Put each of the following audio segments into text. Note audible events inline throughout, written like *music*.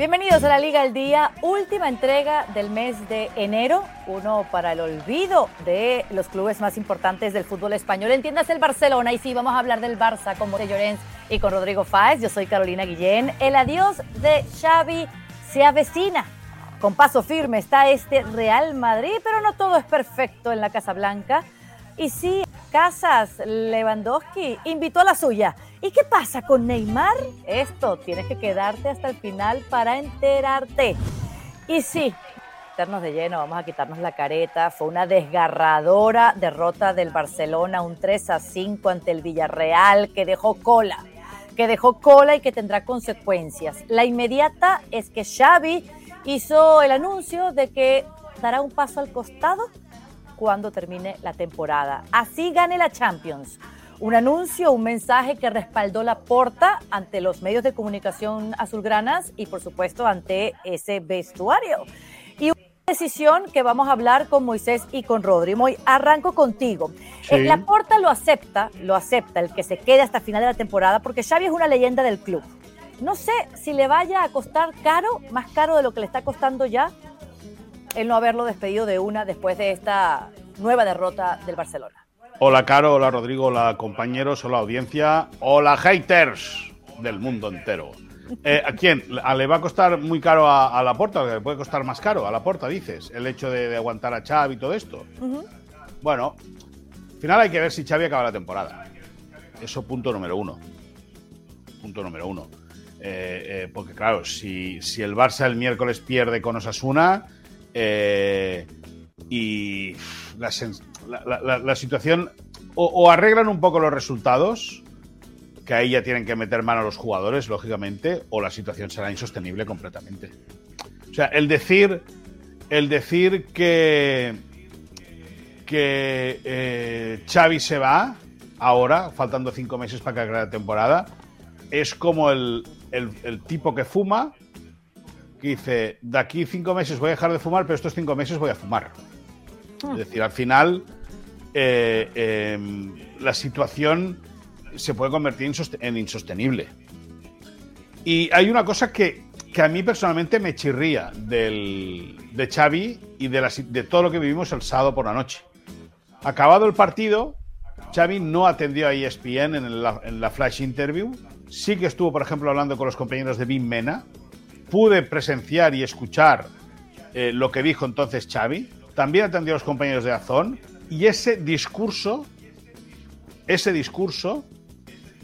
Bienvenidos a la Liga del Día, última entrega del mes de enero, uno para el olvido de los clubes más importantes del fútbol español. Entiéndase el Barcelona y sí, vamos a hablar del Barça con José Llorens y con Rodrigo Fáez. Yo soy Carolina Guillén. El adiós de Xavi se avecina. Con paso firme está este Real Madrid, pero no todo es perfecto en la Casa Blanca. Y sí, Casas Lewandowski invitó a la suya. ¿Y qué pasa con Neymar? Esto, tienes que quedarte hasta el final para enterarte. Y sí, meternos de lleno, vamos a quitarnos la careta. Fue una desgarradora derrota del Barcelona, un 3 a 5 ante el Villarreal que dejó cola, que dejó cola y que tendrá consecuencias. La inmediata es que Xavi hizo el anuncio de que dará un paso al costado cuando termine la temporada. Así gane la Champions. Un anuncio, un mensaje que respaldó la porta ante los medios de comunicación azulgranas y por supuesto ante ese vestuario. Y una decisión que vamos a hablar con Moisés y con Rodri. Moy, arranco contigo. La porta lo acepta, lo acepta, el que se quede hasta final de la temporada, porque Xavi es una leyenda del club. No sé si le vaya a costar caro, más caro de lo que le está costando ya, el no haberlo despedido de una después de esta nueva derrota del Barcelona. Hola Caro, hola Rodrigo, hola compañeros, hola audiencia, hola haters del mundo entero. Eh, ¿A quién? ¿Le va a costar muy caro a, la porta? ¿Le puede costar más caro a la porta, dices? El hecho de, aguantar a Xavi y todo esto. Bueno, al final hay que ver si Xavi acaba la temporada. Eso punto número uno. Punto número uno. Eh, eh, porque claro, si, si el Barça el miércoles pierde con Osasuna, eh, y la, situación o, arreglan un poco los resultados, que ahí ya tienen que meter mano a los jugadores, lógicamente, o la situación será insostenible completamente. O sea, el decir, el decir que, que eh, se va ahora, faltando cinco meses para que acabe la temporada, es como el, el tipo que fuma que dice, de aquí cinco meses voy a dejar de fumar, pero estos cinco meses voy a fumar. Es decir, al final eh, em, la situación se puede convertir en insostenible. Y hay una cosa que, a mí personalmente me chirría del, de Xavi y de, de todo lo que vivimos el sábado por la noche. Acabado el partido, Xavi no atendió a ESPN en la, en la flash interview. Sí que estuvo, por ejemplo, hablando con los compañeros de Bim Mena, pude presenciar y escuchar eh, lo que dijo entonces Xavi. También atendió a los compañeros de Azón. Y ese discurso, ese discurso,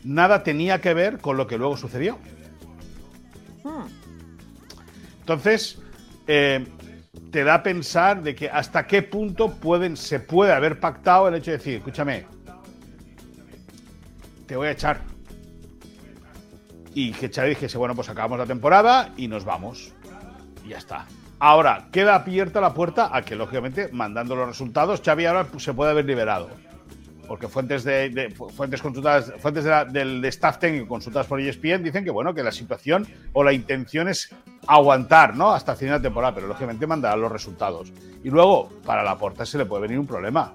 nada tenía que ver con lo que luego sucedió. Entonces, eh, te da a pensar de que hasta qué punto pueden, se puede haber pactado el hecho de decir, escúchame, te voy a echar y que Xavi dijese, bueno, pues acabamos la temporada y nos vamos. Y ya está. Ahora, queda abierta la puerta a que, lógicamente, mandando los resultados, Xavi ahora se puede haber liberado. Porque fuentes de, fuentes consultadas, fuentes del staff técnico consultadas por ESPN dicen que bueno, que la situación o la intención es aguantar, ¿no? Hasta el final de temporada, pero lógicamente mandará los resultados. Y luego, para la puerta se le puede venir un problema.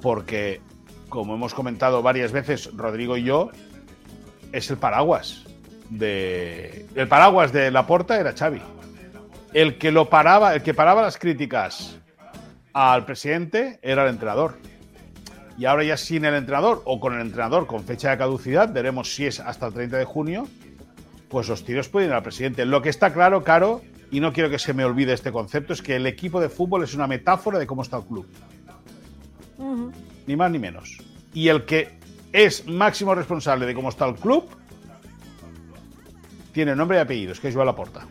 Porque, como hemos comentado varias veces, Rodrigo y yo, es el paraguas. De, el paraguas de Laporta era Xavi. El que lo paraba, el que paraba las críticas al presidente era el entrenador. Y ahora ya sin el entrenador o con el entrenador con fecha de caducidad, veremos si es hasta el 30 de junio, pues los tiros pueden ir al presidente. Lo que está claro, Caro, y no quiero que se me olvide este concepto, es que el equipo de fútbol es una metáfora de cómo está el club. Ni más ni menos. Y el que es máximo responsable de cómo está el club, tiene nombre y apellidos, que es Joan Laporta.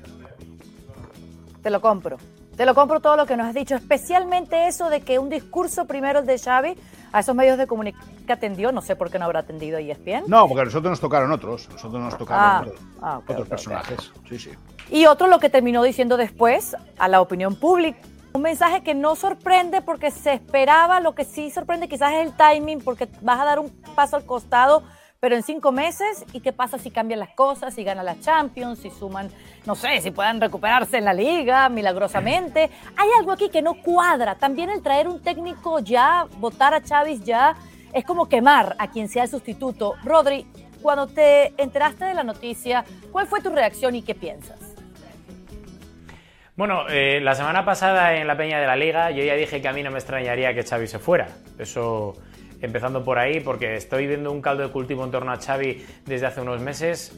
Te lo compro. Te lo compro todo lo que nos has dicho, especialmente eso de que un discurso primero el de Xavi a esos medios de comunicación que atendió, no sé por qué no habrá atendido ESPN. No, porque a nosotros nos tocaron otros, nosotros nos tocaron ah, otros, ah, personajes. Sí, sí. Y otro lo que terminó diciendo después a la opinión pública un mensaje que no sorprende porque se esperaba, lo que sí sorprende quizás es el timing porque vas a dar un paso al costado, pero en cinco meses, ¿y qué pasa si cambian las cosas, si ganan las Champions, si suman, no sé, si puedan recuperarse en la liga milagrosamente? Hay algo aquí que no cuadra. También el traer un técnico ya, votar a Chávez ya, es como quemar a quien sea el sustituto. Rodri, cuando te enteraste de la noticia, ¿cuál fue tu reacción y qué piensas? Bueno, eh, la semana pasada en la Peña de la Liga yo ya dije que a mí no me extrañaría que Xavi se fuera. Eso empezando por ahí, porque estoy viendo un caldo de cultivo en torno a Xavi desde hace unos meses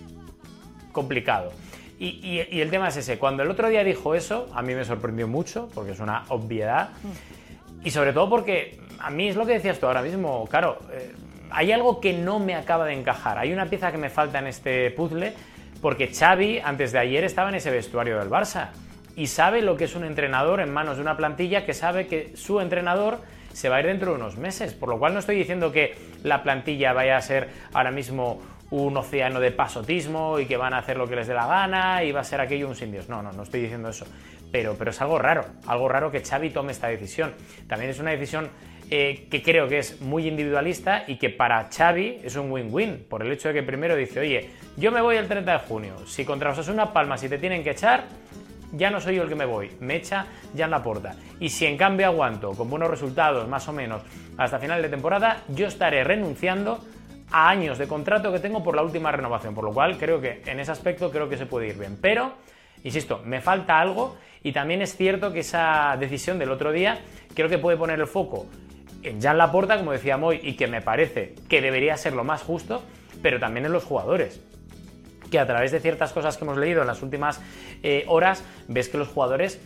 complicado. Y, el tema es ese, cuando el otro día dijo eso, a mí me sorprendió mucho, porque es una obviedad, y sobre todo porque a mí es lo que decías tú ahora mismo, claro, eh, hay algo que no me acaba de encajar, hay una pieza que me falta en este puzzle, porque Xavi antes de ayer estaba en ese vestuario del Barça y sabe lo que es un entrenador en manos de una plantilla que sabe que su entrenador se va a ir dentro de unos meses. Por lo cual no estoy diciendo que la plantilla vaya a ser ahora mismo un océano de pasotismo y que van a hacer lo que les dé la gana y va a ser aquello un sin Dios. No, no, no estoy diciendo eso. Pero, pero es algo raro, algo raro que Xavi tome esta decisión. También es una decisión eh, que creo que es muy individualista y que para Xavi es un win-win, por el hecho de que primero dice, oye, yo me voy el 30 de junio, si contra Osasuna Palma, si te tienen que echar, ya no soy yo el que me voy, me echa ya en la puerta. Y si en cambio aguanto con buenos resultados, más o menos, hasta final de temporada, yo estaré renunciando a años de contrato que tengo por la última renovación. Por lo cual creo que en ese aspecto creo que se puede ir bien. Pero, insisto, me falta algo y también es cierto que esa decisión del otro día creo que puede poner el foco en Jan Laporta, como decía Moy, y que me parece que debería ser lo más justo, pero también en los jugadores que a través de ciertas cosas que hemos leído en las últimas eh, horas, ves que los jugadores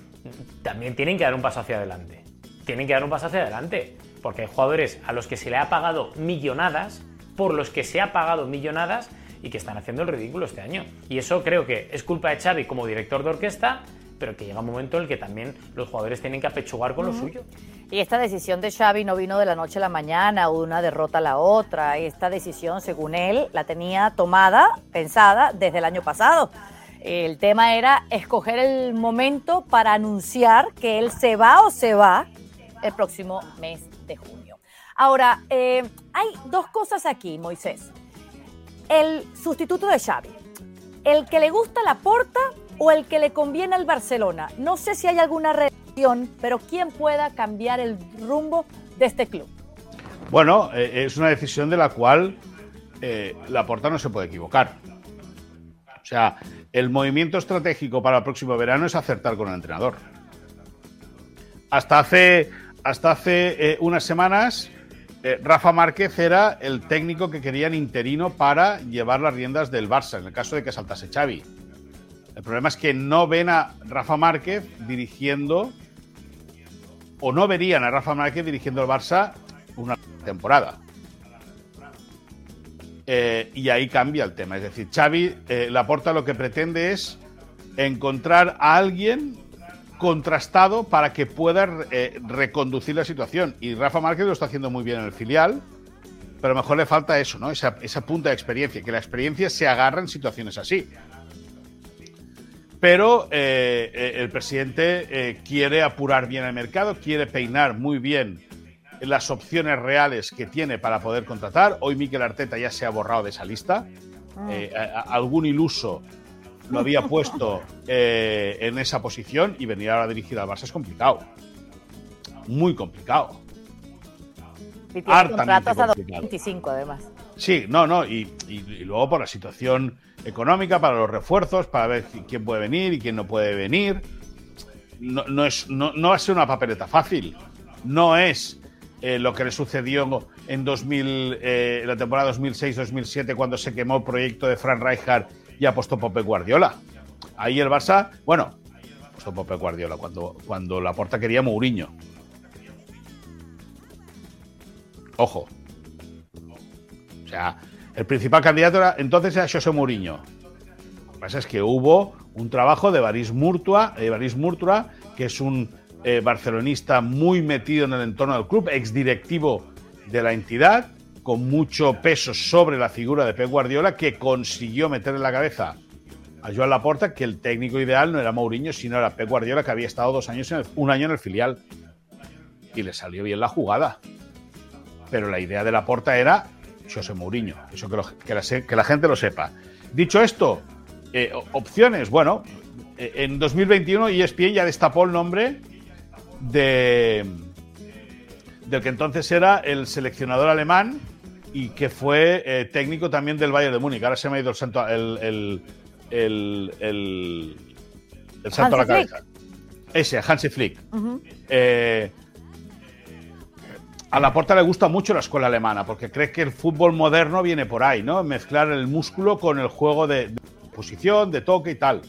también tienen que dar un paso hacia adelante. Tienen que dar un paso hacia adelante. Porque hay jugadores a los que se le ha pagado millonadas, por los que se ha pagado millonadas y que están haciendo el ridículo este año. Y eso creo que es culpa de Xavi como director de orquesta, pero que llega un momento en el que también los jugadores tienen que apechugar con lo suyo. Y esta decisión de Xavi no vino de la noche a la mañana, una derrota a la otra. Esta decisión, según él, la tenía tomada, pensada desde el año pasado. El tema era escoger el momento para anunciar que él se va o se va el próximo mes de junio. Ahora, eh, hay dos cosas aquí, Moisés. El sustituto de Xavi, el que le gusta la porta o el que le conviene al Barcelona. No sé si hay alguna pero ¿quién pueda cambiar el rumbo de este club? Bueno, eh, es una decisión de la cual eh, la porta no se puede equivocar. O sea, el movimiento estratégico para el próximo verano es acertar con el entrenador. Hasta hace, hasta hace eh, unas semanas, Rafa Márquez era el técnico que querían interino para llevar las riendas del Barça, en el caso de que saltase Xavi. El problema es que no ven a Rafa Márquez dirigiendo o no verían a Rafa Márquez dirigiendo el Barça una temporada. Eh, y ahí cambia el tema. Es decir, Xavi eh, Laporta lo que pretende es encontrar a alguien contrastado para que pueda eh, reconducir la situación. Y Rafa Márquez lo está haciendo muy bien en el filial, pero a lo mejor le falta eso, ¿no? Esa, esa punta de experiencia, que la experiencia se agarra en situaciones así. Pero eh, eh, el presidente eh, quiere apurar bien el mercado, quiere peinar muy bien las opciones reales que tiene para poder contratar. Hoy Miquel Arteta ya se ha borrado de esa lista. Ah. algún iluso lo había puesto *laughs* en esa posición y venir ahora a dirigir al Barça es complicado. Muy complicado. Y tiene contratos a 2025 además. Sí, no, no, y, luego por la situación económica, para los refuerzos, para ver quién puede venir y quién no puede venir. No, es, no, va a ser una papeleta fácil. No es eh, lo que le sucedió en 2000, eh, la temporada 2006-2007 cuando se quemó el proyecto de Frank Rijkaard y apostó Pope Guardiola. Ahí el Barça, bueno, apostó Pope Guardiola cuando, cuando la porta quería Mourinho. Ojo, o sea, el principal candidato era, entonces era José Mourinho. Lo que pasa es que hubo un trabajo de Baris Murtua, Murtua que es un eh, barcelonista muy metido en el entorno del club, exdirectivo de la entidad, con mucho peso sobre la figura de Pep Guardiola, que consiguió meter en la cabeza a Joan Laporta que el técnico ideal no era Mourinho, sino era Pep Guardiola, que había estado dos años en un año en el filial. Y le salió bien la jugada. Pero la idea de Laporta era José Mourinho. Eso que, la, gente lo sepa. Dicho esto, eh, opciones. Bueno, eh, en 2021 ESPN ya destapó el nombre de del que entonces era el seleccionador alemán y que fue eh, técnico también del Bayern de Múnich. Ahora se me ha ido el santo, el, el, el, santo a la cabeza. Ese, Hansi Flick. Eh, a la porta le gusta mucho la escuela alemana porque cree que el fútbol moderno viene por ahí, ¿no? Mezclar el músculo con el juego de, posición, de toque y tal.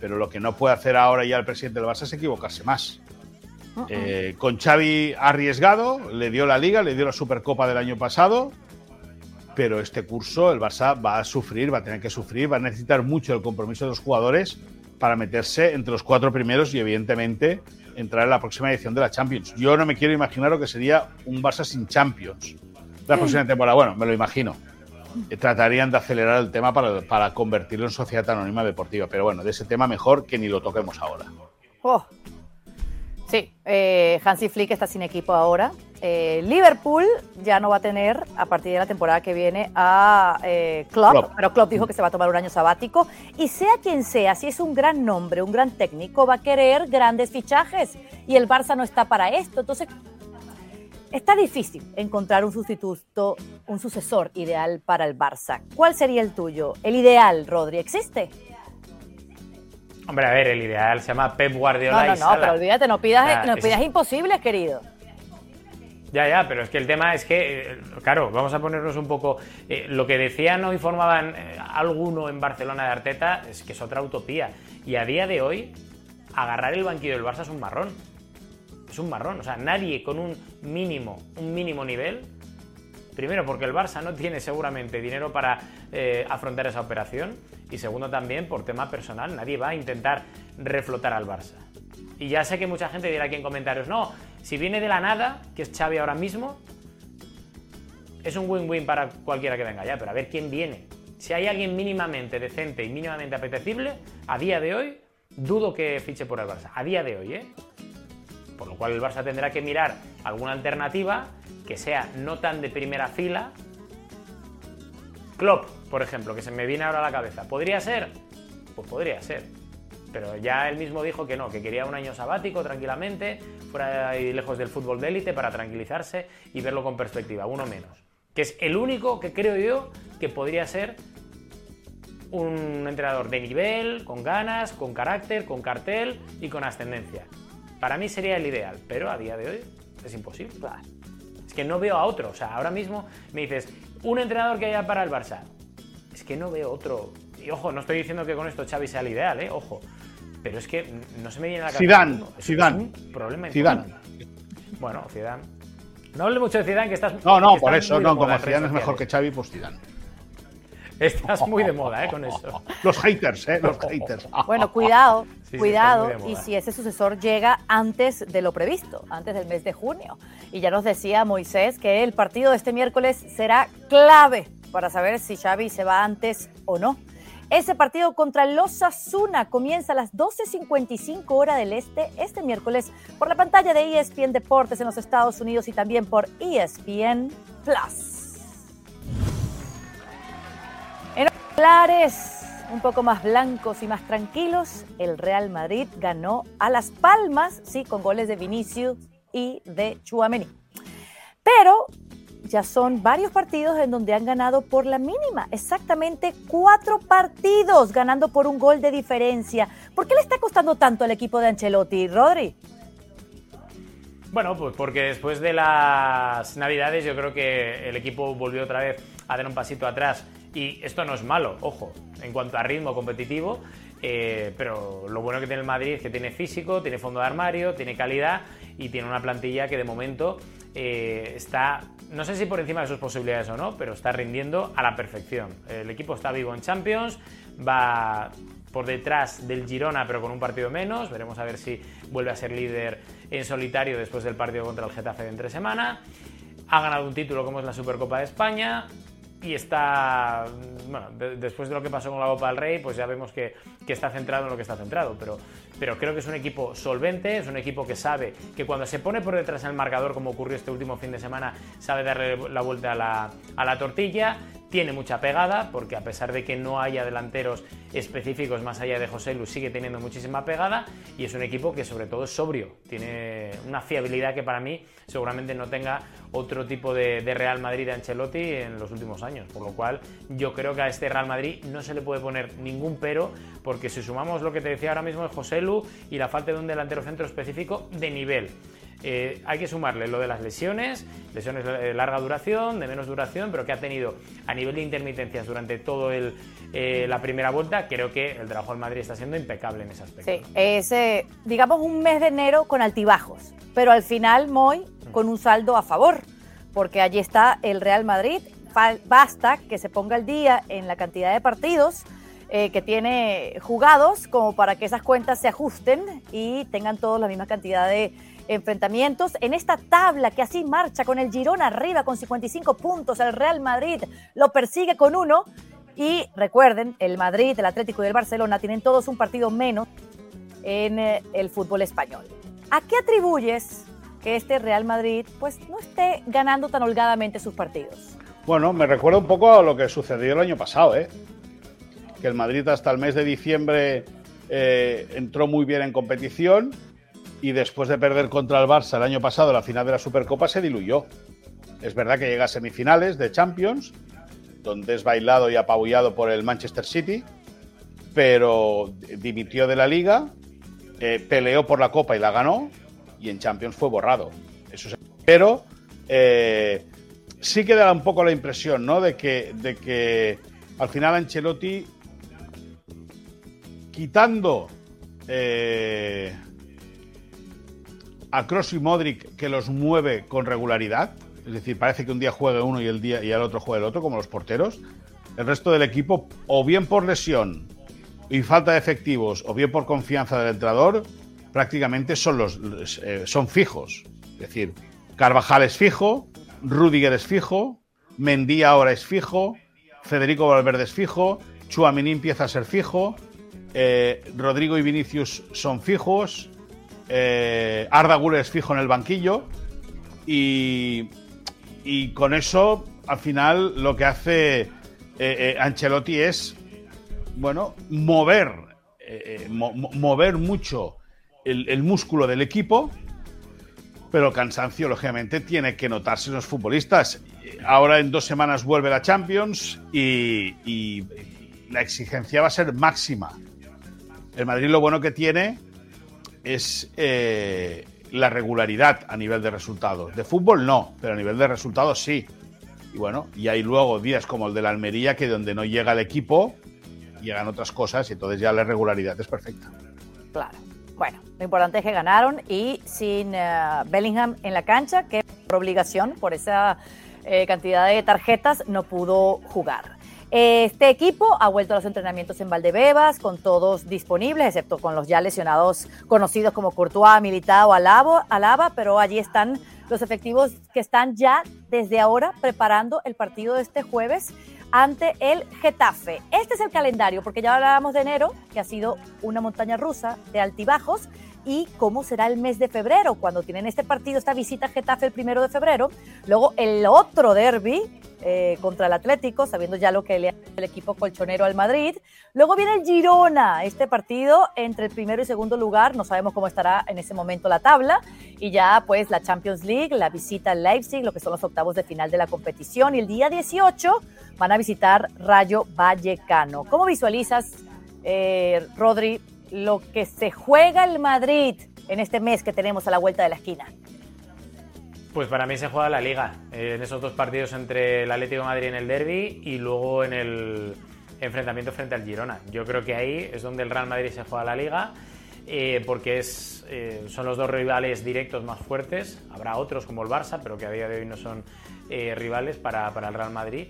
Pero lo que no puede hacer ahora ya el presidente del Barça es equivocarse más. Eh, con Xavi arriesgado, le dio la Liga, le dio la Supercopa del año pasado, pero este curso el Barça va a sufrir, va a tener que sufrir, va a necesitar mucho el compromiso de los jugadores para meterse entre los cuatro primeros y evidentemente entrar en la próxima edición de la Champions. Yo no me quiero imaginar lo que sería un Barça sin Champions la próxima temporada. Bueno, me lo imagino. Tratarían de acelerar el tema para, para convertirlo en sociedad anónima deportiva. Pero bueno, de ese tema mejor que ni lo toquemos ahora. Oh. Sí, eh, Hansi Flick está sin equipo ahora. Eh, Liverpool ya no va a tener a partir de la temporada que viene a eh, Klopp, pero Klopp dijo que se va a tomar un año sabático. Y sea quien sea, si es un gran nombre, un gran técnico, va a querer grandes fichajes. Y el Barça no está para esto. Entonces, está difícil encontrar un sustituto, un sucesor ideal para el Barça. ¿Cuál sería el tuyo? El ideal, Rodri, ¿existe? Hombre, a ver, el ideal se llama Pep Guardiola. No, no, no, pero olvídate, no pidas, no pidas imposibles, querido. Ya, ya, pero es que el tema es que, eh, claro, vamos a ponernos un poco. Eh, lo que decían o informaban eh, alguno en Barcelona de Arteta es que es otra utopía. Y a día de hoy, agarrar el banquillo del Barça es un marrón. Es un marrón. O sea, nadie con un mínimo, un mínimo nivel. Primero, porque el Barça no tiene seguramente dinero para afrontar esa operación. Y segundo, también por tema personal. Nadie va a intentar reflotar al Barça. Y ya sé que mucha gente dirá aquí en comentarios, no, si viene de la nada, que es Xavi ahora mismo, es un win-win para cualquiera que venga ya, pero a ver quién viene. Si hay alguien mínimamente decente y mínimamente apetecible, a día de hoy, dudo que fiche por el Barça. A día de hoy, ¿eh? Por lo cual el Barça tendrá que mirar alguna alternativa que sea no tan de primera fila. Klopp, por ejemplo, que se me viene ahora a la cabeza. ¿Podría ser? Pues podría ser. Pero ya él mismo dijo que no, que quería un año sabático tranquilamente, fuera ahí lejos del fútbol de élite para tranquilizarse y verlo con perspectiva, uno menos. Que es el único que creo yo que podría ser un entrenador de nivel, con ganas, con carácter, con cartel y con ascendencia. Para mí sería el ideal, pero a día de hoy es imposible. Es que no veo a otro. O sea, ahora mismo me dices, un entrenador que haya para el Barça. Es que no veo otro. Y ojo, no estoy diciendo que con esto Xavi sea el ideal, ¿eh? Ojo. Pero es que no se me viene a la cabeza. Zidane, Zidane. problema Zidane. Bueno, Zidane. No hable mucho de Zidane, que estás. No, no, por eso, no. Como Zidane es mejor que Xavi, pues Zidane. *laughs* Estás muy de moda, ¿eh? Con eso. *laughs* Los haters, ¿eh? Los haters. *laughs* Bueno, cuidado, cuidado. y si ese sucesor llega antes de lo previsto, antes del mes de junio. Y ya nos decía Moisés que el partido de este miércoles será clave para saber si Xavi se va antes o no. Ese partido contra los Asuna comienza a las 12.55 hora del este este miércoles por la pantalla de ESPN Deportes en los Estados Unidos y también por ESPN Plus. En Clares, un poco más blancos y más tranquilos, el Real Madrid ganó a Las Palmas, sí, con goles de Vinicius y de Chuamení. Pero ya son varios partidos en donde han ganado por la mínima, exactamente cuatro partidos ganando por un gol de diferencia. ¿Por qué le está costando tanto al equipo de Ancelotti, Rodri? Bueno, pues porque después de las Navidades yo creo que el equipo volvió otra vez a dar un pasito atrás y esto no es malo, ojo, en cuanto a ritmo competitivo, eh, pero lo bueno que tiene el Madrid es que tiene físico, tiene fondo de armario, tiene calidad y tiene una plantilla que de momento eh, está no sé si por encima de sus posibilidades o no, pero está rindiendo a la perfección. El equipo está vivo en Champions, va por detrás del Girona, pero con un partido menos. Veremos a ver si vuelve a ser líder en solitario después del partido contra el Getafe de entre semana. Ha ganado un título como es la Supercopa de España y está, bueno, después de lo que pasó con la Copa del Rey, pues ya vemos que, que, está centrado en lo que está centrado, pero, pero creo que es un equipo solvente, es un equipo que sabe que cuando se pone por detrás en el marcador, como ocurrió este último fin de semana, sabe darle la vuelta a la, a la tortilla, tiene mucha pegada, porque a pesar de que no haya delanteros específicos más allá de José Lu, sigue teniendo muchísima pegada y es un equipo que sobre todo es sobrio, tiene una fiabilidad que para mí seguramente no tenga otro tipo de, Real Madrid de Ancelotti en los últimos años, por lo cual yo creo que a este Real Madrid no se le puede poner ningún pero, porque si sumamos lo que te decía ahora mismo de José Lu y la falta de un delantero centro específico de nivel, eh, hay que sumarle lo de las lesiones, lesiones de larga duración, de menos duración, pero que ha tenido a nivel de intermitencias durante toda eh, la primera vuelta. Creo que el trabajo del Madrid está siendo impecable en ese aspecto. Sí, es, eh, digamos, un mes de enero con altibajos, pero al final, Moy, con un saldo a favor, porque allí está el Real Madrid. Basta que se ponga el día en la cantidad de partidos. que tiene jugados como para que esas cuentas se ajusten y tengan todos la misma cantidad de enfrentamientos en esta tabla que así marcha con el Girona arriba con 55 puntos, el Real Madrid lo persigue con uno y recuerden, el Madrid, el Atlético y el Barcelona tienen todos un partido menos en eh, el fútbol español. ¿A qué atribuyes que este Real Madrid pues no esté ganando tan holgadamente sus partidos? Bueno, me recuerda un poco a lo que sucedió el año pasado, ¿eh? que el Madrid hasta el mes de diciembre eh, entró muy bien en competición, y después de perder contra el Barça el año pasado la final de la Supercopa se diluyó. Es verdad que llega a semifinales de Champions, donde es bailado y apabullado por el Manchester City, pero dimitió de la liga, eh, peleó por la Copa y la ganó, y en Champions fue borrado. Eso Pero eh, sí que da un poco la impresión, ¿no? De que, de que al final Ancelotti, quitando eh, a Kroos y Modric que los mueve con regularidad. Es decir, parece que un día juegue uno y el día y el otro juegue el otro, como los porteros. El resto del equipo, o bien por lesión y falta de efectivos, o bien por confianza del entrenador, prácticamente son los eh, son fijos. Es decir, Carvajal es fijo, Rudiger es fijo, Mendy ahora es fijo, Federico Valverde es fijo, Chuamini empieza a ser fijo, eh, Rodrigo y Vinicius son fijos, eh, Arda Güler es fijo en el banquillo y, con eso, al final, lo que hace Ancelotti es, bueno, mover, mover mucho el, músculo del equipo, pero cansancio, lógicamente, tiene que notarse en los futbolistas. Ahora en dos semanas vuelve la Champions y, y la exigencia va a ser máxima. El Madrid lo bueno que tiene es eh, la regularidad a nivel de resultados. De fútbol no, pero a nivel de resultados sí. Y bueno, y hay luego días como el de la Almería que donde no llega el equipo, llegan otras cosas y entonces ya la regularidad es perfecta. Claro. Bueno, lo importante es que ganaron y sin eh, Bellingham en la cancha, que por obligación, por esa eh, cantidad de tarjetas, no pudo jugar. Este equipo ha vuelto a los entrenamientos en Valdebebas, con todos disponibles, excepto con los ya lesionados conocidos como Courtois, Militao, Alaba, Alaba, pero allí están los efectivos que están ya desde ahora preparando el partido de este jueves ante el Getafe. Este es el calendario, porque ya hablábamos de enero, que ha sido una montaña rusa de altibajos, y cómo será el mes de febrero, cuando tienen este partido, esta visita a Getafe el primero de febrero, luego el otro derby eh, contra el Atlético, sabiendo ya lo que le hace el equipo colchonero al Madrid. Luego viene el Girona, este partido entre el primero y segundo lugar, no sabemos cómo estará en ese momento la tabla, y ya pues la Champions League, la visita al Leipzig, lo que son los octavos de final de la competición, y el día 18 van a visitar Rayo Vallecano. ¿Cómo visualizas, eh, Rodri, lo que se juega el Madrid en este mes que tenemos a la vuelta de la esquina? Pues para mí se juega la liga, en esos dos partidos entre el Atlético de Madrid en el derby y luego en el enfrentamiento frente al Girona. Yo creo que ahí es donde el Real Madrid se juega la liga. Eh, porque es, eh, son los dos rivales directos más fuertes. Habrá otros como el Barça, pero que a día de hoy no son eh, rivales para, para, el Real Madrid,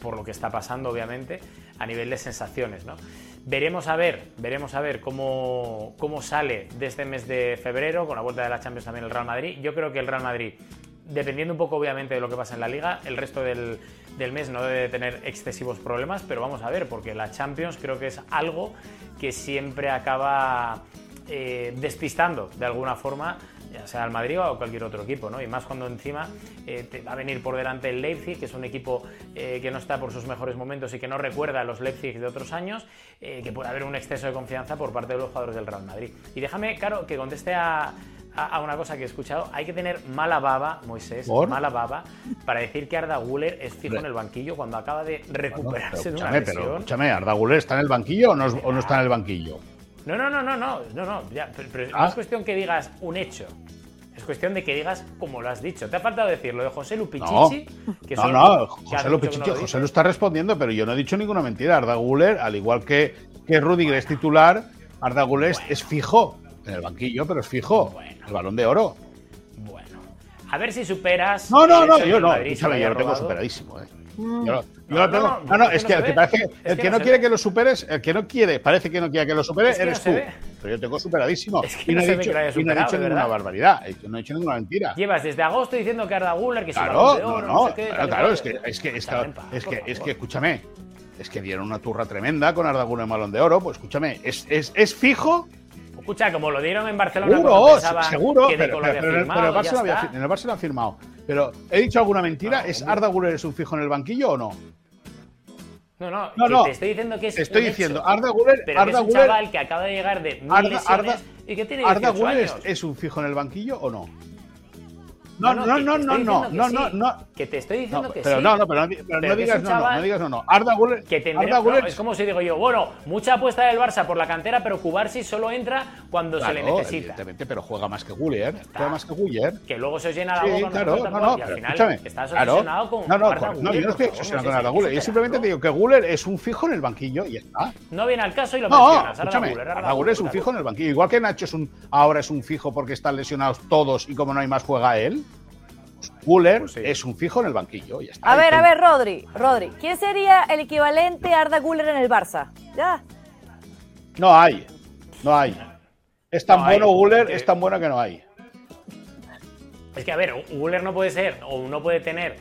por lo que está pasando, obviamente, a nivel de sensaciones. ¿no? Veremos a ver, veremos a ver cómo, cómo sale de este mes de febrero, con la vuelta de la Champions también el Real Madrid. Yo creo que el Real Madrid, dependiendo un poco obviamente de lo que pasa en la liga, el resto del, mes no debe tener excesivos problemas, pero vamos a ver, porque la Champions creo que es algo que siempre acaba eh, despistando de alguna forma ya sea al Madrid o cualquier otro equipo, ¿no? Y más cuando encima eh, te va a venir por delante el Leipzig, que es un equipo eh, que no está por sus mejores momentos y que no recuerda a los Leipzig de otros años, eh, que puede haber un exceso de confianza por parte de los jugadores del Real Madrid. Y déjame, claro, que conteste a, a, una cosa que he escuchado. Hay que tener mala baba, Moisés, mala baba, para decir que Arda Guller es fijo en el banquillo cuando acaba de recuperarse de una lesión. Pero escúchame, ¿Arda Guller está en el banquillo o no, o no está en el banquillo? No, no, no, no, no, no, no, ya, pero, no es ah. cuestión que digas un hecho. Es cuestión de que digas como lo has dicho. Te ha faltado decir lo de José Lupichichi. No, que no, no, José Lupichichi, José lo está respondiendo, pero yo no he dicho ninguna mentira. Arda Guller, al igual que, que Rudiger es titular, Arda Guller es fijo en el banquillo, pero es fijo. El balón de oro. Bueno. A ver si superas. No, no, no, yo no. Escúchame, yo lo tengo superadísimo, eh. Mm. Yo, no, no, no, no, es que, el que, parece, el que, no, quiere que lo superes, el que no quiere, parece que no quiere que lo supere, eres tú. Pero yo tengo superadísimo. y no, he dicho, y no he dicho ninguna barbaridad, no he dicho ninguna mentira. Llevas desde agosto diciendo que Arda Guller, que claro, no, no, claro, claro, es que, es que, es que, es que, escúchame, es que dieron una turra tremenda con Arda Guller en Malón de Oro, pues escúchame, es, es, es fijo Escucha, como lo dieron en Barcelona, seguro, seguro, pero, pero, pero, en el Barça lo ha firmado. Pero, ¿he dicho alguna mentira? ¿Es Arda Guller es un fijo en el banquillo o no? No, no, no, no. te estoy diciendo que es. Estoy diciendo, Arda Guller. Pero Arda es un chaval que acaba de llegar de mil Arda, Arda, y que tiene 18 Arda Guller años. Es, es un fijo en el banquillo o no? No, no, no, no, no, no, no, no, no. Que te estoy diciendo que pero sí. No, no, pero no, pero no digas no, no, no digas no, no. Arda Guller. Que es como si digo yo, bueno, mucha apuesta del Barça por la cantera, pero Cubarsi solo entra cuando se le necesita. Evidentemente, pero juega más que Guller, juega más que Guller. Que luego se llena la boca claro, no, no, al final estás obsesionado con No, no, no, yo no estoy obsesionado con Arda Guller. Yo simplemente te digo que Guller es un fijo en el banquillo y está. No viene al caso y lo mencionas. Arda Guller, Arda Guller es un fijo en el banquillo. Igual que Nacho es un ahora es un fijo porque están lesionados todos y como no hay más juega él. Guller pues es un fijo en el banquillo. Ya está. A ver, a ver, Rodri, Rodri, ¿quién sería el equivalente a Arda Guller en el Barça? Ya. No hay, no hay. Es tan bueno Guller, es tan bueno que no hay. Es que, a ver, Guller no puede ser o no puede tener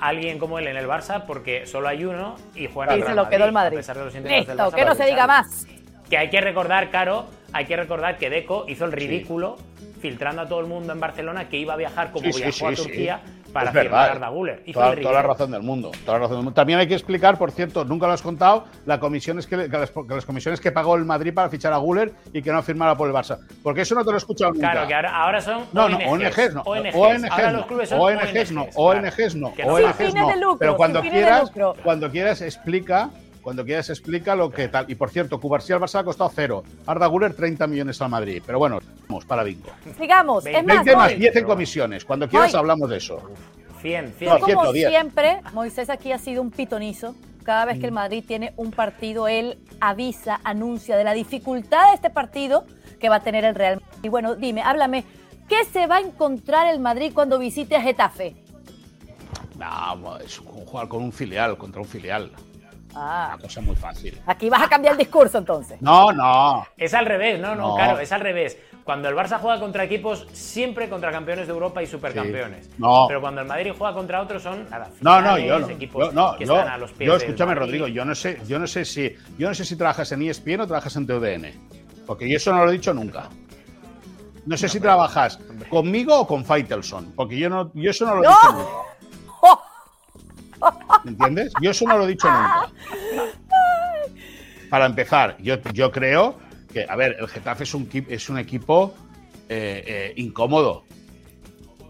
alguien como él en el Barça porque solo hay uno y juega Y se lo quedó el Madrid. Listo, que no se diga más. Que hay que recordar, Caro, hay que recordar que Deco hizo el ridículo filtrando a todo el mundo en Barcelona que iba a viajar como viajó a Turquía para firmar a Arda Guller. Toda, la razón del mundo, toda la razón del mundo. También hay que explicar, por cierto, nunca lo has contado, la comisión que, las, comisiones que pagó el Madrid para fichar a Guller y que no firmara por el Barça. Porque eso no te lo he escuchado nunca. Claro, que ahora, son no, ONGs. No, ONGs no. ONGs, ahora los clubes son ONGs, no. ONGs no. ONGs no. Pero cuando quieras, cuando quieras explica cuando quieras explica lo que tal. Y por cierto, Cubarsí al Barça ha costado cero. Arda Guller 30 millones al Madrid. Pero bueno, vamos para bingo. Sigamos. Es más, más 10 en comisiones. Cuando quieras hablamos de eso. 100, 100. como siempre, Moisés aquí ha sido un pitonizo. Cada vez que el Madrid tiene un partido, él avisa, anuncia de la dificultad de este partido que va a tener el Real Madrid. Y bueno, dime, háblame, ¿qué se va a encontrar el Madrid cuando visite a Getafe? No, es jugar con un filial, contra un filial. Ah. Una cosa muy fácil. Aquí vas a cambiar el discurso entonces. No, no. Es al revés, no, no, claro, es al revés. Cuando el Barça juega contra equipos, siempre contra campeones de Europa y supercampeones. No. Pero cuando el Madrid juega contra otros son nada, no, no, yo no. equipos no, que yo, están a los pies Yo escúchame, Rodrigo, yo no sé, yo no sé si, yo no sé si trabajas en ESPN o trabajas en TUDN. Porque yo eso no lo he dicho nunca. No sé si trabajas conmigo o con Faitelson, porque yo no, yo eso no lo he dicho nunca. ¿Me entiendes? Yo eso no lo he dicho nunca. Para empezar, yo, yo creo que, a ver, el Getafe es un, es un equipo eh, eh, incómodo.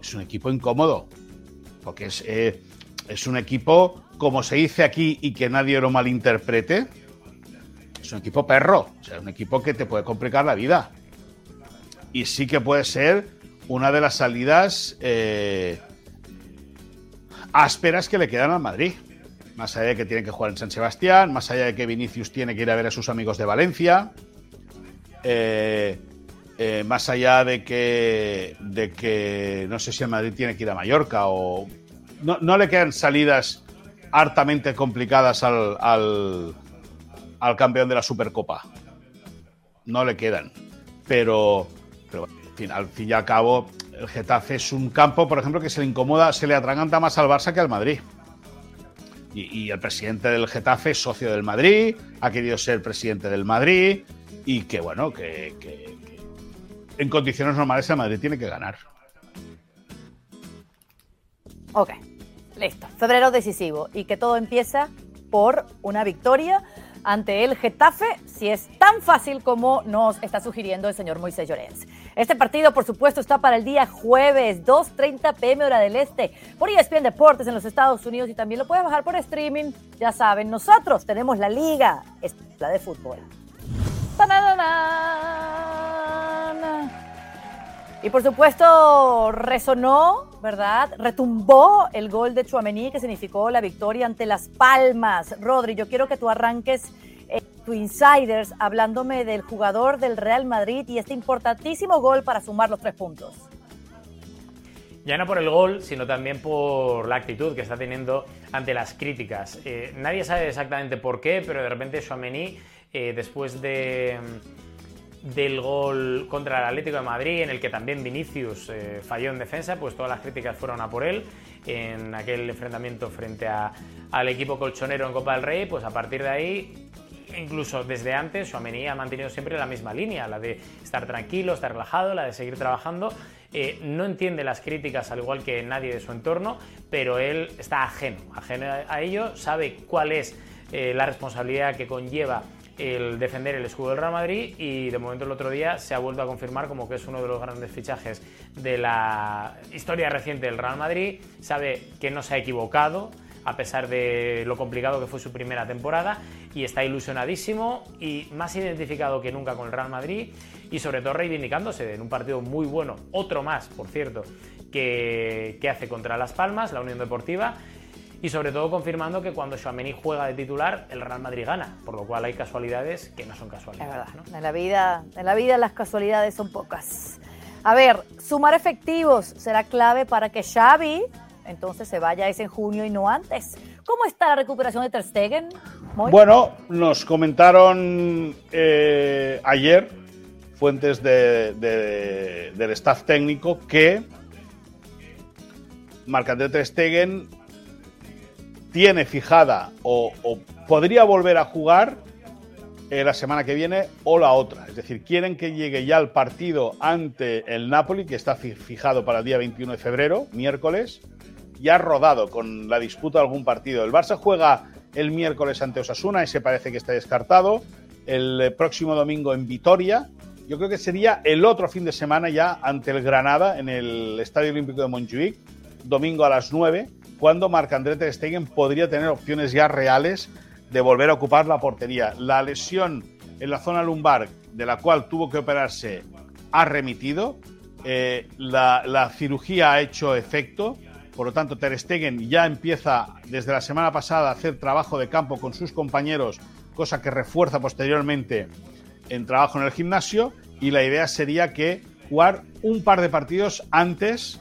Es un equipo incómodo. Porque es, eh, es un equipo, como se dice aquí y que nadie lo malinterprete, es un equipo perro. O sea, un equipo que te puede complicar la vida. Y sí que puede ser una de las salidas ásperas que le quedan al Madrid. Más allá de que tiene que jugar en San Sebastián, más allá de que Vinicius tiene que ir a ver a sus amigos de Valencia, eh, eh, más allá de que, de que no sé si el Madrid tiene que ir a Mallorca o... No, le quedan salidas hartamente complicadas al, al, al, campeón de la Supercopa. No le quedan. Pero, pero al fin y al cabo, el Getafe es un campo, por ejemplo, que se le incomoda, se le atraganta más al Barça que al Madrid. Y, el presidente del Getafe es socio del Madrid, ha querido ser presidente del Madrid y que, bueno, que, en condiciones normales el Madrid tiene que ganar. Ok, listo. Febrero decisivo y que todo empieza por una victoria ante el Getafe, si es tan fácil como nos está sugiriendo el señor Moisés Llorens. Este partido, por supuesto, está para el día jueves, 2.30 pm hora del este, por ESPN Deportes en los Estados Unidos y también lo puedes bajar por streaming. Ya saben, nosotros tenemos la liga, la de fútbol. Y por supuesto resonó, ¿verdad? Retumbó el gol de Chuamení que significó la victoria ante Las Palmas. Rodri, yo quiero que tú arranques eh, tu insiders hablándome del jugador del Real Madrid y este importantísimo gol para sumar los tres puntos. Ya no por el gol, sino también por la actitud que está teniendo ante las críticas. Eh, nadie sabe exactamente por qué, pero de repente Chuamení, eh, después de del gol contra el Atlético de Madrid, en el que también Vinicius eh, falló en defensa, pues todas las críticas fueron a por él en aquel enfrentamiento frente al equipo colchonero en Copa del Rey, pues a partir de ahí, incluso desde antes, Suamení ha mantenido siempre la misma línea, la de estar tranquilo, estar relajado, la de seguir trabajando. Eh, no entiende las críticas al igual que nadie de su entorno, pero él está ajeno, ajeno a ello, sabe cuál es eh, la responsabilidad que conlleva el defender el escudo del Real Madrid y de momento el otro día se ha vuelto a confirmar como que es uno de los grandes fichajes de la historia reciente del Real Madrid. Sabe que no se ha equivocado a pesar de lo complicado que fue su primera temporada y está ilusionadísimo y más identificado que nunca con el Real Madrid y sobre todo reivindicándose en un partido muy bueno, otro más, por cierto, que, que hace contra Las Palmas, la Unión Deportiva y sobre todo confirmando que cuando Chouameni juega de titular, el Real Madrid gana, por lo cual hay casualidades que no son casualidades. Es verdad, en, la vida, en la vida las casualidades son pocas. A ver, sumar efectivos será clave para que Xavi entonces se vaya ese en junio y no antes. ¿Cómo está la recuperación de Ter Stegen? Bueno, nos comentaron eh, ayer fuentes del staff técnico que Marc-André Ter Stegen tiene fijada o, podría volver a jugar eh, la semana que viene o la otra. Es decir, quieren que llegue ya el partido ante el Napoli, que está fijado para el día 21 de febrero, miércoles, ya rodado con la disputa de algún partido. El Barça juega el miércoles ante Osasuna, ese parece que está descartado. El eh, próximo domingo en Vitoria. Yo creo que sería el otro fin de semana ya ante el Granada en el Estadio Olímpico de Montjuic, domingo a las 9 cuando Marc-André Ter Stegen podría tener opciones ya reales de volver a ocupar la portería. La lesión en la zona lumbar, de la cual tuvo que operarse, ha remitido. Eh, la, cirugía ha hecho efecto. Por lo tanto, Ter Stegen ya empieza desde la semana pasada a hacer trabajo de campo con sus compañeros, cosa que refuerza posteriormente en trabajo en el gimnasio. Y la idea sería que jugar un par de partidos antes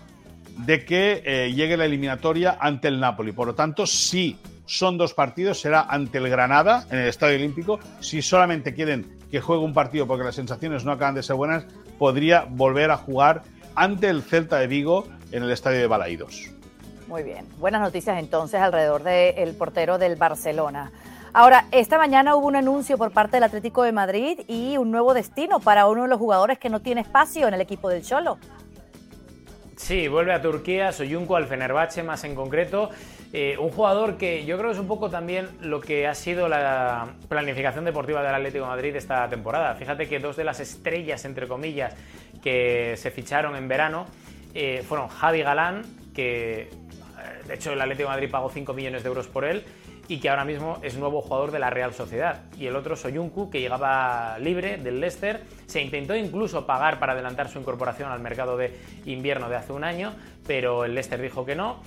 de que eh, llegue la eliminatoria ante el Napoli. Por lo tanto, si son dos partidos, será ante el Granada en el Estadio Olímpico. Si solamente quieren que juegue un partido porque las sensaciones no acaban de ser buenas, podría volver a jugar ante el Celta de Vigo en el Estadio de Balaídos. Muy bien, buenas noticias entonces alrededor del portero del Barcelona. Ahora, esta mañana hubo un anuncio por parte del Atlético de Madrid y un nuevo destino para uno de los jugadores que no tiene espacio en el equipo del Cholo. Sí, vuelve a Turquía, Soyuncu al Fenerbahce más en concreto. Eh, un jugador que yo creo es un poco también lo que ha sido la planificación deportiva del Atlético Madrid esta temporada. Fíjate que dos de las estrellas, entre comillas, que se ficharon en verano eh, fueron Javi Galán, que eh, de hecho el Atlético Madrid pagó 5 millones de euros por él, y que ahora mismo es nuevo jugador de la Real Sociedad. Y el otro Soyuncu, que llegaba libre del Leicester. Se intentó incluso pagar para adelantar su incorporación al mercado de invierno de hace un año, pero el Leicester dijo que no.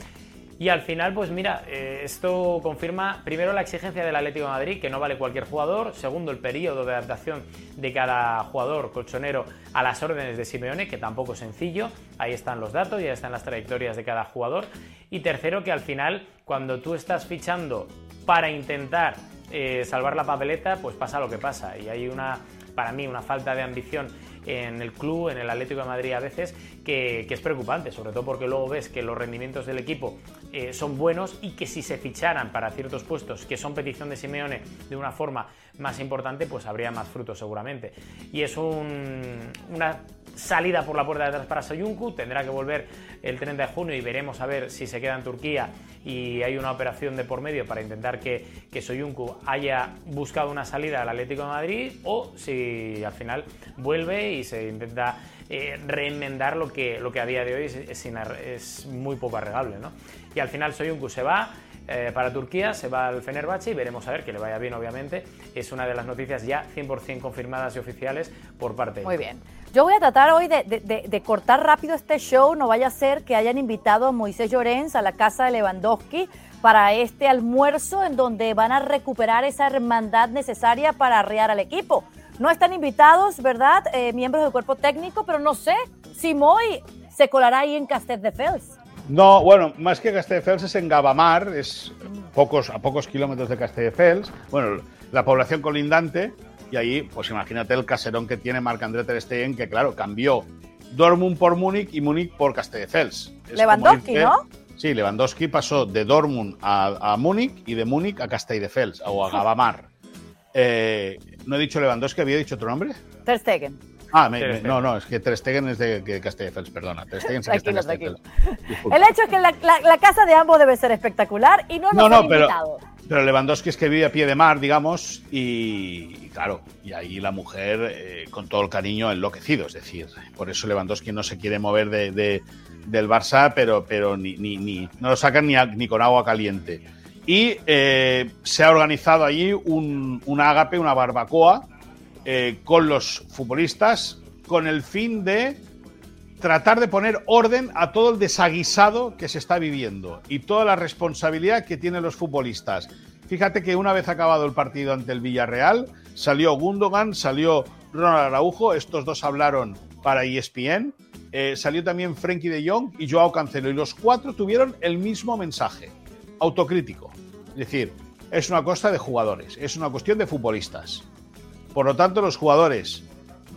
Y al final, pues mira, eh, esto confirma primero la exigencia del Atlético de Madrid, que no vale cualquier jugador, segundo el periodo de adaptación de cada jugador colchonero a las órdenes de Simeone, que tampoco es sencillo, ahí están los datos, ya están las trayectorias de cada jugador, y tercero que al final, cuando tú estás fichando para intentar eh, salvar la papeleta, pues pasa lo que pasa. Y hay una, para mí, una falta de ambición en el club, en el Atlético de Madrid a veces, que, es preocupante, sobre todo porque luego ves que los rendimientos del equipo eh, son buenos y que si se ficharan para ciertos puestos que son petición de Simeone de una forma más importante, pues habría más frutos seguramente. Y es una salida por la puerta de atrás para Soyuncu, tendrá que volver el 30 de junio y veremos a ver si se queda en Turquía y hay una operación de por medio para intentar que, que Soyuncu haya buscado una salida al Atlético de Madrid o si al final vuelve y se intenta eh, reenmendar lo que, lo que a día de hoy es, es, es muy poco arreglable. ¿no? Y al final Soyuncu se va, eh, para Turquía, se va al Fenerbahce y veremos a ver que le vaya bien, obviamente. Es una de las noticias ya 100% confirmadas y oficiales por parte de Muy bien. Yo voy a tratar hoy de, de, de, cortar rápido este show. No vaya a ser que hayan invitado a Moisés Llorens a la casa de Lewandowski para este almuerzo en donde van a recuperar esa hermandad necesaria para arrear al equipo. No están invitados, ¿verdad? Eh, miembros del cuerpo técnico, pero no sé si Moy se colará ahí en Castet de Fels. No, bueno, más que Castelldefels es en Gabamar, es pocos, a pocos kilómetros de Castelldefels. Bueno, la población colindante, y ahí, pues imagínate el caserón que tiene Marc-André Ter Stegen, que claro, cambió Dortmund por Múnich y Múnich por Castelldefels. Lewandowski, ¿no? Sí, Lewandowski pasó de Dortmund a, a Múnich y de Múnich a Castelldefels o a Gabamar. Eh, ¿No he dicho Lewandowski? ¿Había dicho otro nombre? Ter Stegen. Ah, me, me, no, no, es que Ter Stegen es de, de Castelldefels, perdona. Ter Stegen tranquilo, está tranquilo. El hecho es que la, la, la, casa de ambos debe ser espectacular y no nos no, han no, pero, invitado. pero Lewandowski es que vive a pie de mar, digamos, y, y claro, y ahí la mujer eh, con todo el cariño enloquecido, es decir, por eso Lewandowski no se quiere mover de, de, del Barça, pero, pero ni, ni, ni, no lo sacan ni, a, ni con agua caliente. Y eh, se ha organizado allí un, un ágape, una barbacoa, eh, con los futbolistas con el fin de tratar de poner orden a todo el desaguisado que se está viviendo y toda la responsabilidad que tienen los futbolistas. Fíjate que una vez acabado el partido ante el Villarreal, salió Gundogan, salió Ronald Araujo, estos dos hablaron para ESPN, eh, salió también Frenkie de Jong y Joao Cancelo, y los cuatro tuvieron el mismo mensaje, autocrítico. Es decir, es una cosa de jugadores, es una cuestión de futbolistas. Por lo tanto, los jugadores,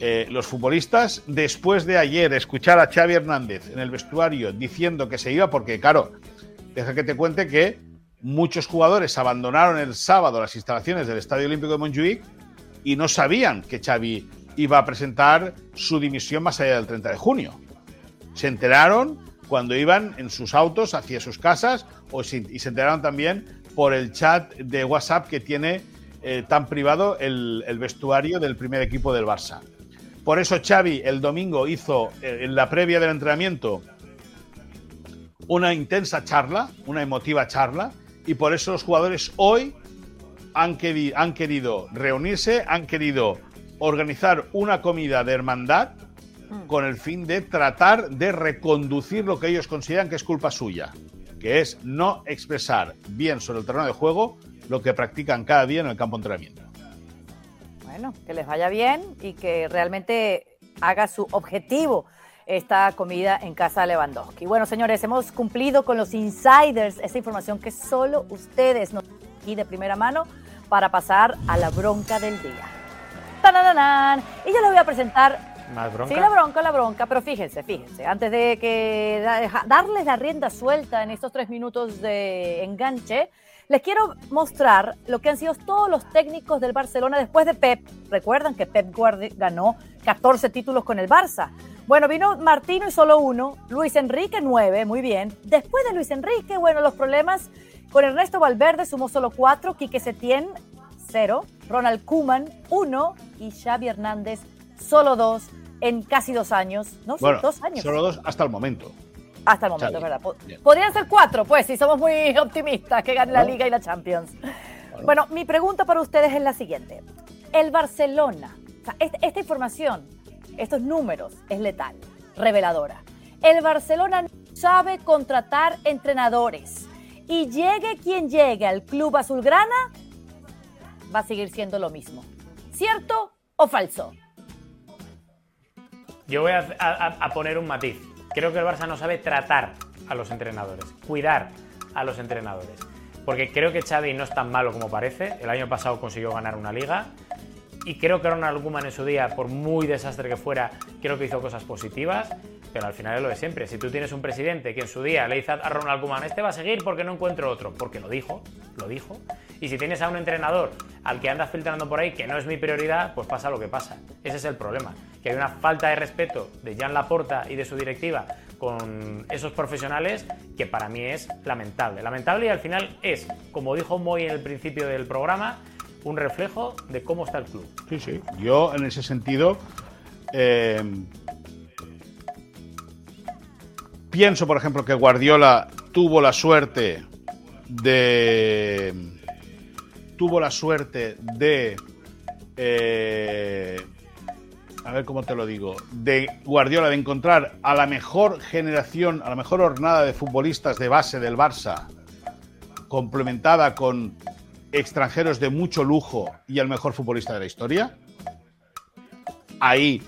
eh, los futbolistas, después de ayer escuchar a Xavi Hernández en el vestuario diciendo que se iba, porque claro, deja que te cuente que muchos jugadores abandonaron el sábado las instalaciones del Estadio Olímpico de Montjuic y no sabían que Xavi iba a presentar su dimisión más allá del 30 de junio. Se enteraron cuando iban en sus autos hacia sus casas o y se enteraron también por el chat de WhatsApp que tiene eh, tan privado el, vestuario del primer equipo del Barça. Por eso Xavi el domingo hizo eh, en la previa del entrenamiento una intensa charla, una emotiva charla, y por eso los jugadores hoy han, han querido reunirse, han querido organizar una comida de hermandad con el fin de tratar de reconducir lo que ellos consideran que es culpa suya, que es no expresar bien sobre el terreno de juego lo que practican cada día en el campo de entrenamiento. Bueno, que les vaya bien y que realmente haga su objetivo esta comida en casa de Lewandowski. Bueno, señores, hemos cumplido con los insiders, esa información que solo ustedes nos aquí de primera mano para pasar a la bronca del día. ¡Tananán! Y yo les voy a presentar Sí, la bronca, la bronca, pero fíjense, fíjense, antes de que darles la rienda suelta en estos tres minutos de enganche, les quiero mostrar lo que han sido todos los técnicos del Barcelona después de Pep. Recuerdan que Pep Guardiola ganó 14 títulos con el Barça. Bueno, vino Martino y solo uno, Luis Enrique nueve, muy bien. Después de Luis Enrique, bueno, los problemas con Ernesto Valverde sumó solo cuatro, Quique Setién cero, Ronald Koeman uno y Xavi Hernández solo dos en casi dos años. No, bueno, dos años. Solo dos hasta el momento. Hasta el momento. ¿verdad? Bien. Podrían ser cuatro, pues, si somos muy *laughs* optimistas, que gane la Liga y la Champions. Bueno. bueno, mi pregunta para ustedes es la siguiente. El Barcelona, o sea, esta, esta información, estos números, es letal, reveladora. El Barcelona sabe contratar entrenadores y llegue quien llegue al club azulgrana, va a seguir siendo lo mismo. ¿Cierto o falso? Yo voy a, poner un matiz. Creo que el Barça no sabe tratar a los entrenadores, cuidar a los entrenadores. Porque creo que Xavi no es tan malo como parece. El año pasado consiguió ganar una liga. Y creo que Ronald Koeman en su día, por muy desastre que fuera, creo que hizo cosas positivas. Pero al final es lo de siempre. Si tú tienes un presidente que en su día le dice a Ronald Koeman, este va a seguir porque no encuentro otro, porque lo dijo, lo dijo. Y si tienes a un entrenador al que andas filtrando por ahí que no es mi prioridad, pues pasa lo que pasa. Ese es el problema. Que hay una falta de respeto de Jan Laporta y de su directiva con esos profesionales que para mí es lamentable. Lamentable y al final es, como dijo Moy en el principio del programa, un reflejo de cómo está el club. Sí, sí. Yo en ese sentido eh, pienso, por ejemplo, que Guardiola tuvo la suerte de tuvo la suerte de eh, a ver cómo te lo digo, de Guardiola, de encontrar a la mejor generación, a la mejor hornada de futbolistas de base del Barça, complementada con extranjeros de mucho lujo y el mejor futbolista de la historia. Ahí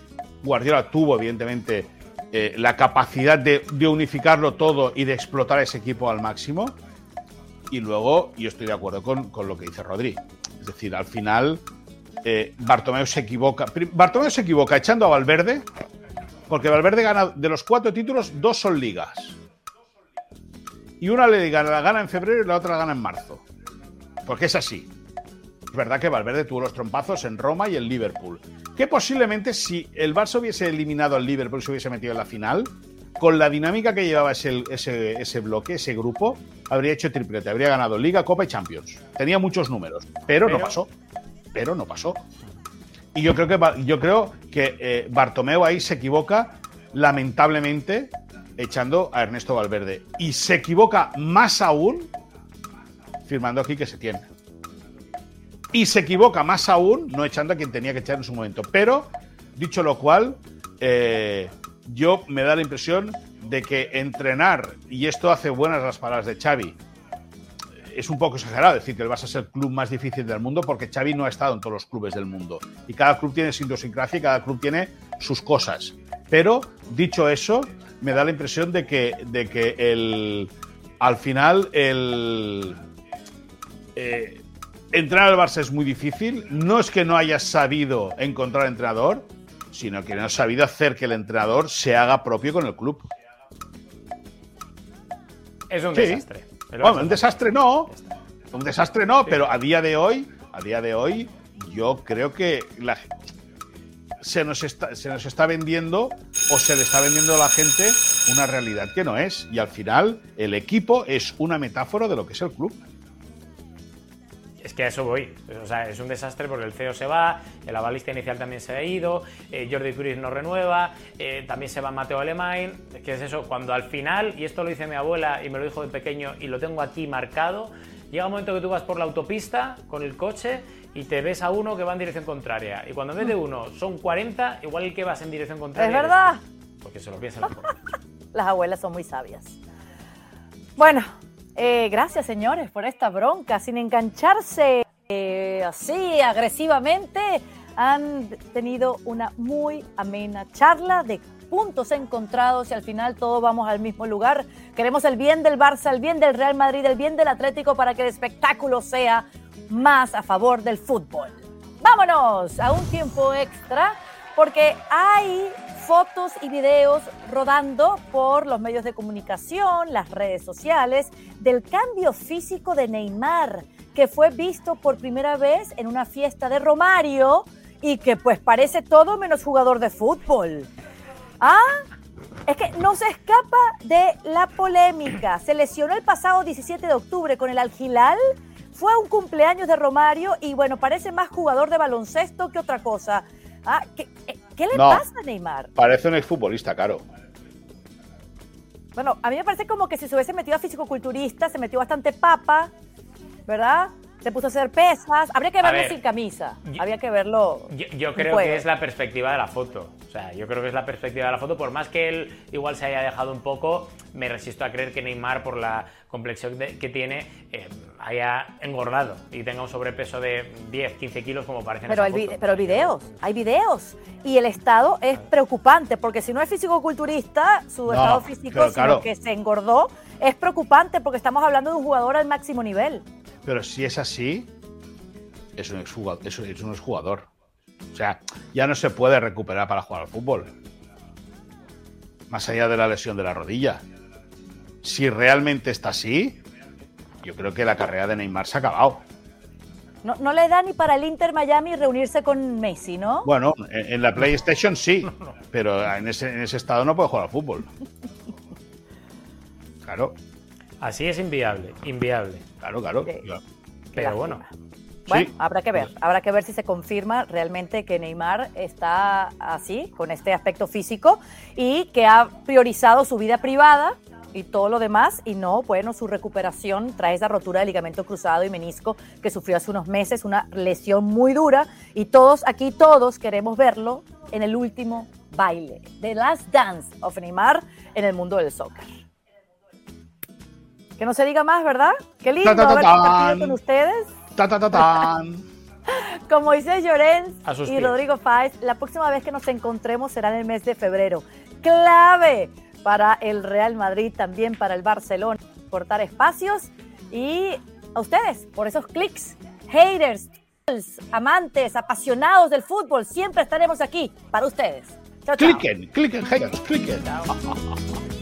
Guardiola tuvo, evidentemente, eh, la capacidad de, unificarlo todo y de explotar ese equipo al máximo. Y luego, yo estoy de acuerdo con, con lo que dice Rodri. Es decir, al final, eh, Bartomeu se equivoca. Bartomeu se equivoca echando a Valverde, porque Valverde gana de los cuatro títulos, dos son ligas. Y una le gana, la gana en febrero y la otra la gana en marzo. Porque es así. Es verdad que Valverde tuvo los trompazos en Roma y en Liverpool. Que posiblemente si el Barça hubiese eliminado al Liverpool y se hubiese metido en la final, con la dinámica que llevaba ese, ese, ese, bloque, ese grupo, habría hecho triplete, habría ganado Liga, Copa y Champions. Tenía muchos números, pero, pero no pasó pero no pasó. Y yo creo que, yo creo que eh, Bartomeu ahí se equivoca, lamentablemente, echando a Ernesto Valverde. Y se equivoca más aún firmando aquí que se tiene. Y se equivoca más aún no echando a quien tenía que echar en su momento. Pero, dicho lo cual, eh, yo me da la impresión de que entrenar, y esto hace buenas las palabras de Xavi, es un poco exagerado decir que el Barça es el club más difícil del mundo porque Xavi no ha estado en todos los clubes del mundo. Y cada club tiene su idiosincrasia y cada club tiene sus cosas. Pero, dicho eso, me da la impresión de que, de que el, al final el, eh, entrar al Barça es muy difícil. No es que no hayas sabido encontrar entrenador, sino que no has sabido hacer que el entrenador se haga propio con el club. Es un desastre. Bueno, un desastre no. Un desastre no, pero a día de hoy, a día de hoy, yo creo que la, se, nos está, se nos está vendiendo o se le está vendiendo a la gente una realidad que no es. Y al final, el equipo es una metáfora de lo que es el club. Que a eso voy. O sea, es un desastre porque el CEO se va, el avalista inicial también se ha ido, eh, Jordi Cruz no renueva, eh, también se va Mateo Alemán. ¿Qué es eso? Cuando al final, y esto lo dice mi abuela y me lo dijo de pequeño y lo tengo aquí marcado, llega un momento que tú vas por la autopista con el coche y te ves a uno que va en dirección contraria. Y cuando en vez de uno son 40, igual el que vas en dirección contraria. Es verdad. Porque se lo piensan la *laughs* Las abuelas son muy sabias. Bueno, eh, gracias, señores, por esta bronca. Sin engancharse eh, así agresivamente, han tenido una muy amena charla de puntos encontrados y al final todos vamos al mismo lugar. Queremos el bien del Barça, el bien del Real Madrid, el bien del Atlético para que el espectáculo sea más a favor del fútbol. Vámonos a un tiempo extra porque hay fotos y videos rodando por los medios de comunicación, las redes sociales, del cambio físico de Neymar, que fue visto por primera vez en una fiesta de Romario y que pues parece todo menos jugador de fútbol. Ah, es que no se escapa de la polémica. Se lesionó el pasado 17 de octubre con el Algilal. Fue un cumpleaños de Romario y bueno, parece más jugador de baloncesto que otra cosa. Ah, ¿qué, ¿qué le pasa a Neymar? Parece un exfutbolista, caro. Bueno, a mí me parece como que si se hubiese metido a físico-culturista, se metió bastante papa, ¿verdad? Se puso a hacer pesas. Habría que verlo sin camisa. Habría que verlo. Yo, yo creo que es la perspectiva de la foto. O sea, yo creo que es la perspectiva de la foto. Por más que él igual se haya dejado un poco, me resisto a creer que Neymar, por la complexión de, que tiene, eh, haya engordado y tenga un sobrepeso de 10, 15 kilos como parece en pero esa foto. Pero hay videos, hay videos. Y el estado es preocupante, porque si no es físico-culturista, su No, estado físico, pero sino claro. que se engordó, es preocupante porque estamos hablando de un jugador al máximo nivel. Pero si es así, es un exjugador. Es, es un exjugador. O sea, ya no se puede recuperar para jugar al fútbol. Más allá de la lesión de la rodilla. Si realmente está así, yo creo que la carrera de Neymar se ha acabado. No, no le da ni para el Inter Miami reunirse con Messi, ¿no? Bueno, en, en la PlayStation sí, pero en ese, en ese estado no puede jugar al fútbol. *laughs* Claro, Así es inviable, inviable. claro, claro. Sí. Pero bueno, Bueno, Sí. habrá que ver, habrá que ver si se confirma realmente que Neymar está así, con este aspecto físico, y que ha priorizado su vida privada y todo lo demás, y no, bueno, su recuperación tras esa rotura de ligamento cruzado y menisco que sufrió hace unos meses, una lesión muy dura, y todos aquí, todos queremos verlo en el último baile, The Last Dance of Neymar en el mundo del soccer. Que no se diga más, ¿verdad? Qué lindo Ta, ta, ta, haber compartido con ustedes. Ta, ta, ta, tan. *laughs* Como dice Llorens y. Rodrigo Fáez, la próxima vez que nos encontremos será en el mes de febrero. Clave para el Real Madrid, también para el Barcelona. Cortar espacios y a ustedes por esos clics. Haters, amantes, apasionados del fútbol, siempre estaremos aquí para ustedes. Chao, chao. Cliquen, cliquen, haters, cliquen. *laughs*